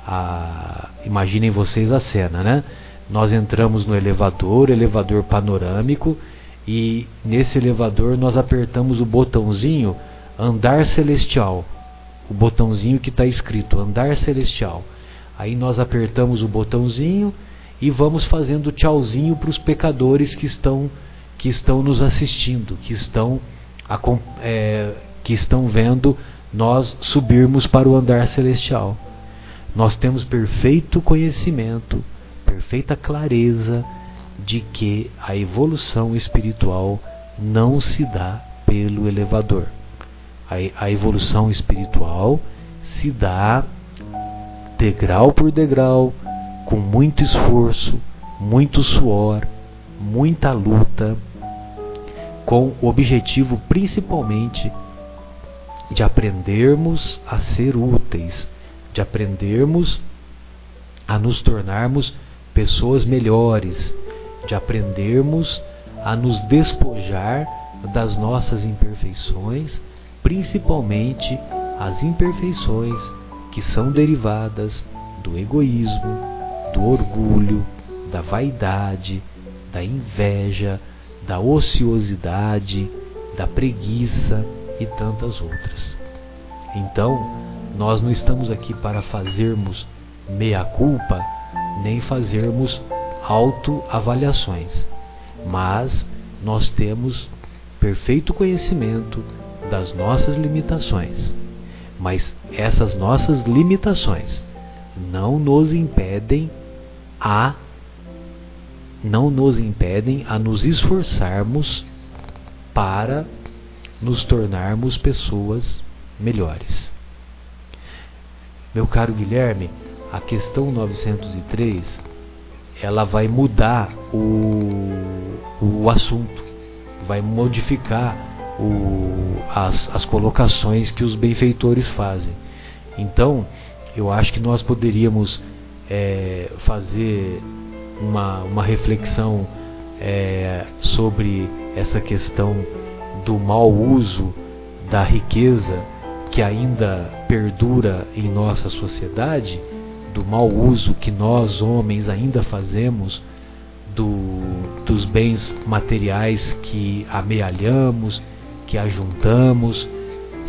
a imaginem vocês a cena, né? Nós entramos no elevador, elevador panorâmico, e nesse elevador nós apertamos o botãozinho andar celestial o botãozinho que está escrito andar celestial. Aí nós apertamos o botãozinho e vamos fazendo tchauzinho para os pecadores que estão que estão nos assistindo, que estão é, que estão vendo nós subirmos para o andar celestial. Nós temos perfeito conhecimento, perfeita clareza de que a evolução espiritual não se dá pelo elevador. A, a evolução espiritual se dá degrau por degrau, com muito esforço, muito suor, muita luta, com o objetivo principalmente de aprendermos a ser úteis, de aprendermos a nos tornarmos pessoas melhores, de aprendermos a nos despojar das nossas imperfeições principalmente as imperfeições que são derivadas do egoísmo, do orgulho, da vaidade, da inveja, da ociosidade, da preguiça e tantas outras. Então, nós não estamos aqui para fazermos meia-culpa, nem fazermos autoavaliações, mas nós temos perfeito conhecimento das nossas limitações. Mas essas nossas limitações não nos impedem a não nos impedem a nos esforçarmos para nos tornarmos pessoas melhores. Meu caro Guilherme, a questão 903 ela vai mudar o, o assunto, vai modificar o, as, as colocações que os benfeitores fazem. Então, eu acho que nós poderíamos é, fazer uma, uma reflexão é, sobre essa questão do mau uso da riqueza que ainda perdura em nossa sociedade, do mau uso que nós homens ainda fazemos do, dos bens materiais que amealhamos que ajuntamos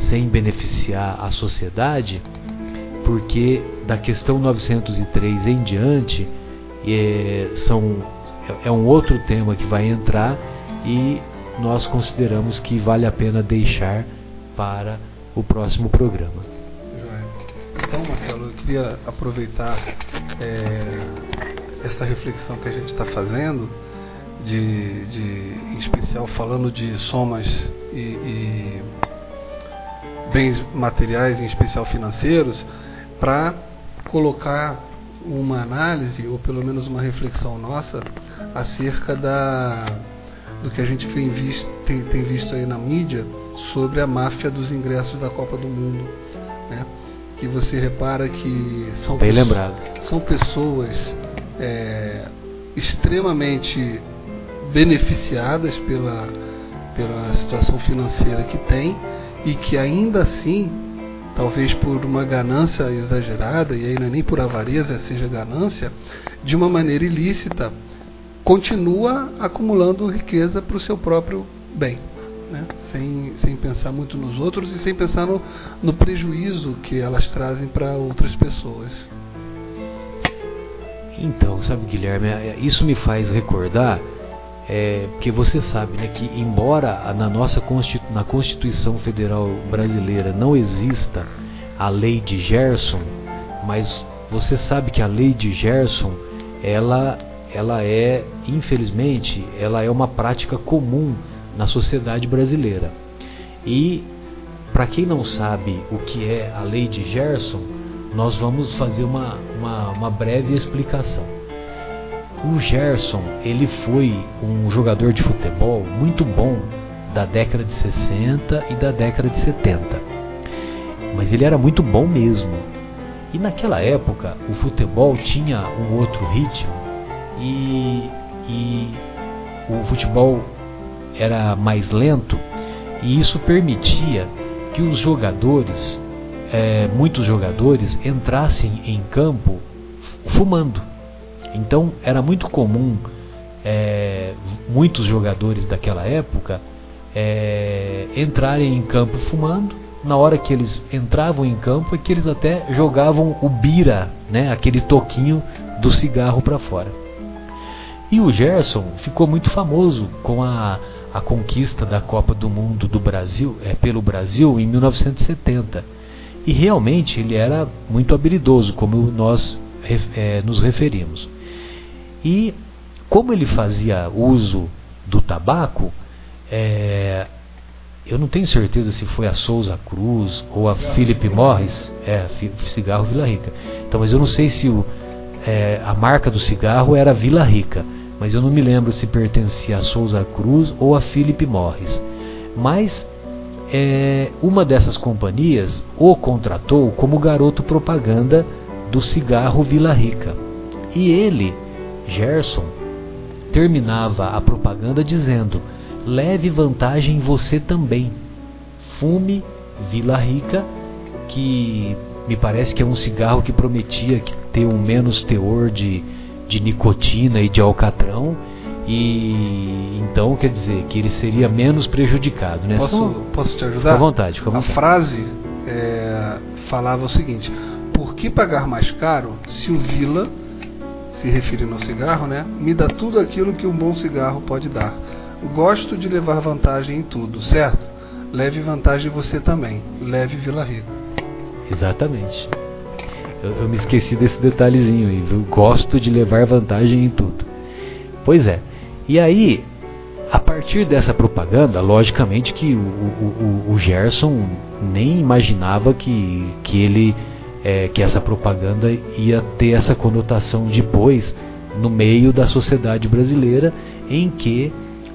sem beneficiar a sociedade, porque da questão 903 em diante é, são, é um outro tema que vai entrar e nós consideramos que vale a pena deixar para o próximo programa. Então, Marcelo, eu queria aproveitar é, essa reflexão que a gente está fazendo de, de, em especial falando de somas e, e bens materiais, em especial financeiros, para colocar uma análise, ou pelo menos uma reflexão nossa, acerca da, do que a gente tem visto, tem, tem visto aí na mídia sobre a máfia dos ingressos da Copa do Mundo. Né? Que você repara que são, Bem lembrado. são pessoas é, extremamente beneficiadas pela, pela situação financeira que tem e que ainda assim, talvez por uma ganância exagerada, e aí não é nem por avareza, seja ganância, de uma maneira ilícita, continua acumulando riqueza para o seu próprio bem. Né? Sem, sem pensar muito nos outros e sem pensar no, no prejuízo que elas trazem para outras pessoas. Então, sabe, Guilherme, é, isso me faz recordar é, porque você sabe né, que embora na nossa na Constituição Federal Brasileira não exista a lei de Gerson, mas você sabe que a lei de Gerson ela ela é infelizmente ela é uma prática comum na sociedade brasileira. E para quem não sabe o que é a lei de Gerson nós vamos fazer uma, uma, uma breve explicação o Gerson, ele foi um jogador de futebol muito bom da década de 60 e da década de 70. Mas ele era muito bom mesmo. E naquela época, o futebol tinha um outro ritmo e, e o futebol era mais lento e isso permitia que os jogadores, é, muitos jogadores, entrassem em campo fumando. Então era muito comum é, muitos jogadores daquela época é, entrarem em campo fumando. Na hora que eles entravam em campo é que eles até jogavam o bira, né, aquele toquinho do cigarro para fora. E o Gerson ficou muito famoso com a, a conquista da Copa do Mundo do Brasil, é, pelo Brasil em 1970. E realmente ele era muito habilidoso, como nós é, nos referimos. E como ele fazia uso do tabaco, é, eu não tenho certeza se foi a Souza Cruz ou a Philip Morris, é, cigarro Vila Rica. Então, mas eu não sei se o, é, a marca do cigarro era Vila Rica, mas eu não me lembro se pertencia a Souza Cruz ou a Philip Morris. Mas é, uma dessas companhias o contratou como garoto propaganda do cigarro Vila Rica. E ele Gerson terminava a propaganda dizendo: leve vantagem você também. Fume Vila Rica, que me parece que é um cigarro que prometia ter um menos teor de, de nicotina e de alcatrão. E então quer dizer que ele seria menos prejudicado, né? Posso, posso te ajudar? Fica à vontade, fica à vontade. A frase é, falava o seguinte: Por que pagar mais caro se o Vila se referindo ao cigarro, né? Me dá tudo aquilo que um bom cigarro pode dar. Gosto de levar vantagem em tudo, certo? Leve vantagem você também. Leve Vila Rica. Exatamente. Eu, eu me esqueci desse detalhezinho aí, viu? Gosto de levar vantagem em tudo. Pois é. E aí, a partir dessa propaganda, logicamente que o, o, o Gerson nem imaginava que, que ele é, que essa propaganda ia ter essa conotação depois no meio da sociedade brasileira em que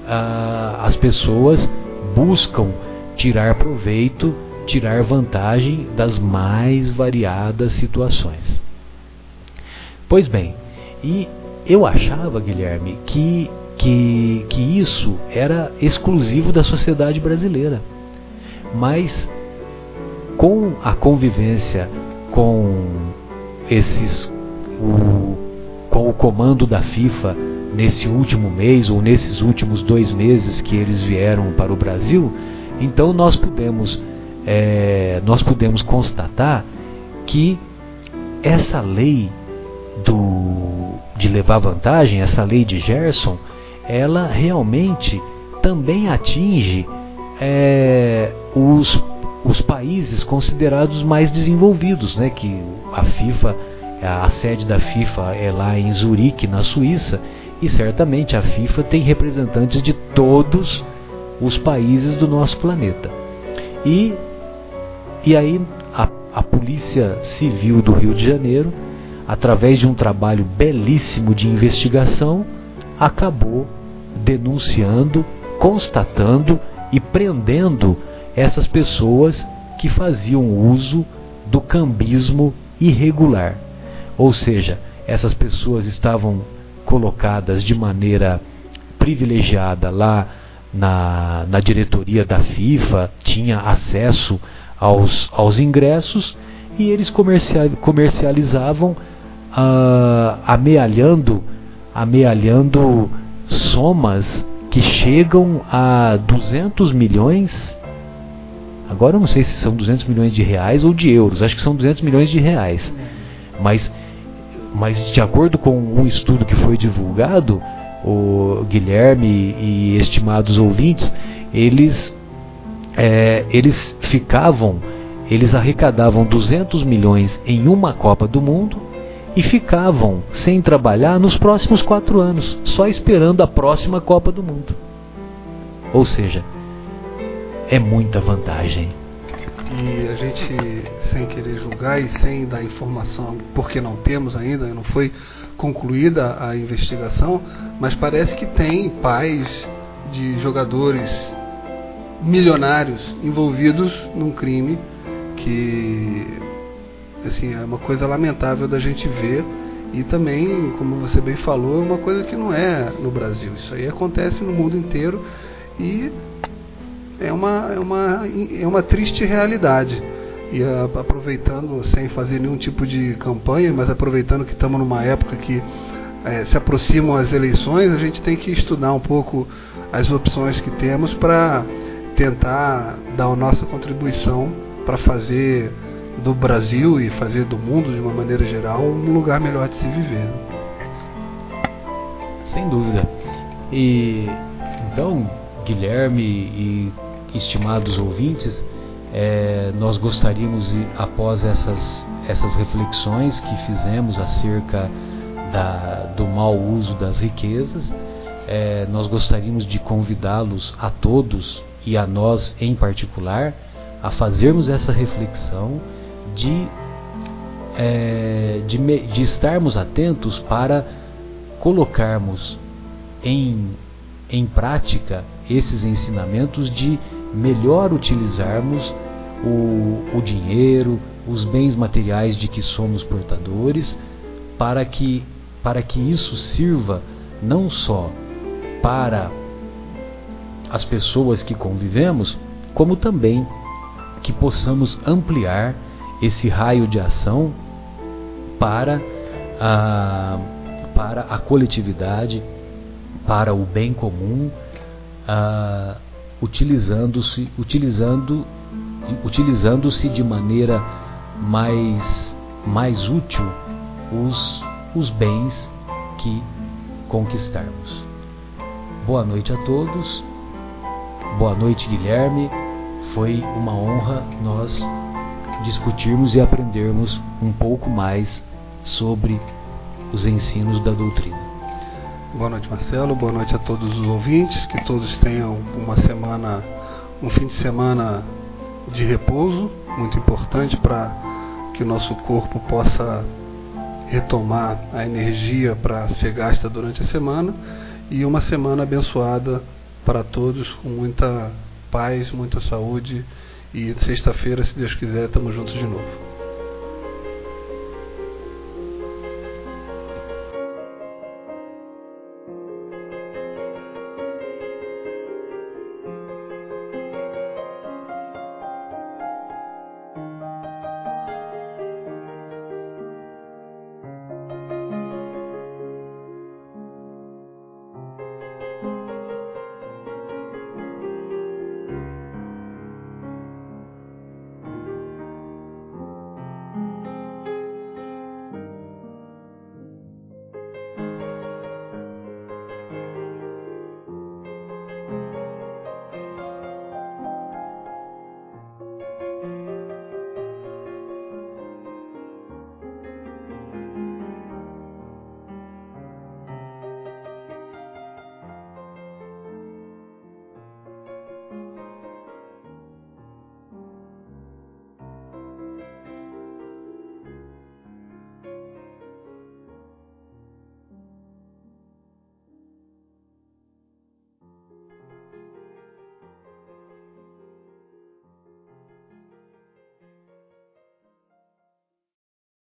ah, as pessoas buscam tirar proveito, tirar vantagem das mais variadas situações. Pois bem, e eu achava, Guilherme, que, que, que isso era exclusivo da sociedade brasileira. Mas com a convivência com esses o, com o comando da FIFA nesse último mês ou nesses últimos dois meses que eles vieram para o Brasil, então nós podemos é, nós podemos constatar que essa lei do, de levar vantagem, essa lei de Gerson, ela realmente também atinge é, os os países considerados mais desenvolvidos, né, que a FIFA, a sede da FIFA é lá em Zurique, na Suíça, e certamente a FIFA tem representantes de todos os países do nosso planeta. E, e aí a, a Polícia Civil do Rio de Janeiro, através de um trabalho belíssimo de investigação, acabou denunciando, constatando e prendendo essas pessoas que faziam uso do cambismo irregular. Ou seja, essas pessoas estavam colocadas de maneira privilegiada lá na, na diretoria da FIFA, tinha acesso aos, aos ingressos e eles comercializavam uh, amealhando, amealhando somas que chegam a 200 milhões Agora eu não sei se são 200 milhões de reais ou de euros, acho que são 200 milhões de reais. Mas mas de acordo com um estudo que foi divulgado, o Guilherme e estimados ouvintes, eles, é, eles ficavam, eles arrecadavam 200 milhões em uma Copa do Mundo e ficavam sem trabalhar nos próximos quatro anos, só esperando a próxima Copa do Mundo. Ou seja, é muita vantagem. E a gente, sem querer julgar e sem dar informação, porque não temos ainda, não foi concluída a investigação, mas parece que tem pais de jogadores milionários envolvidos num crime que assim é uma coisa lamentável da gente ver e também, como você bem falou, é uma coisa que não é no Brasil. Isso aí acontece no mundo inteiro e é uma, é uma, é uma triste realidade. E a, aproveitando, sem fazer nenhum tipo de campanha, mas aproveitando que estamos numa época que é, se aproximam as eleições, a gente tem que estudar um pouco as opções que temos para tentar dar a nossa contribuição para fazer do Brasil e fazer do mundo de uma maneira geral um lugar melhor de se viver. Sem dúvida. E então, Guilherme e estimados ouvintes, é, nós gostaríamos, após essas, essas reflexões que fizemos acerca da, do mau uso das riquezas, é, nós gostaríamos de convidá-los a todos e a nós em particular a fazermos essa reflexão de, é, de, de estarmos atentos para colocarmos em, em prática esses ensinamentos de melhor utilizarmos o, o dinheiro, os bens materiais de que somos portadores, para que, para que isso sirva não só para as pessoas que convivemos, como também que possamos ampliar esse raio de ação para a, para a coletividade, para o bem comum, utilizando-se utilizando utilizando-se de maneira mais mais útil os os bens que conquistarmos. Boa noite a todos. Boa noite, Guilherme. Foi uma honra nós discutirmos e aprendermos um pouco mais sobre os ensinos da doutrina. Boa noite, Marcelo. Boa noite a todos os ouvintes. Que todos tenham uma semana, um fim de semana de repouso, muito importante para que o nosso corpo possa retomar a energia para ser gasta durante a semana e uma semana abençoada para todos, com muita paz, muita saúde. E sexta-feira, se Deus quiser, estamos juntos de novo.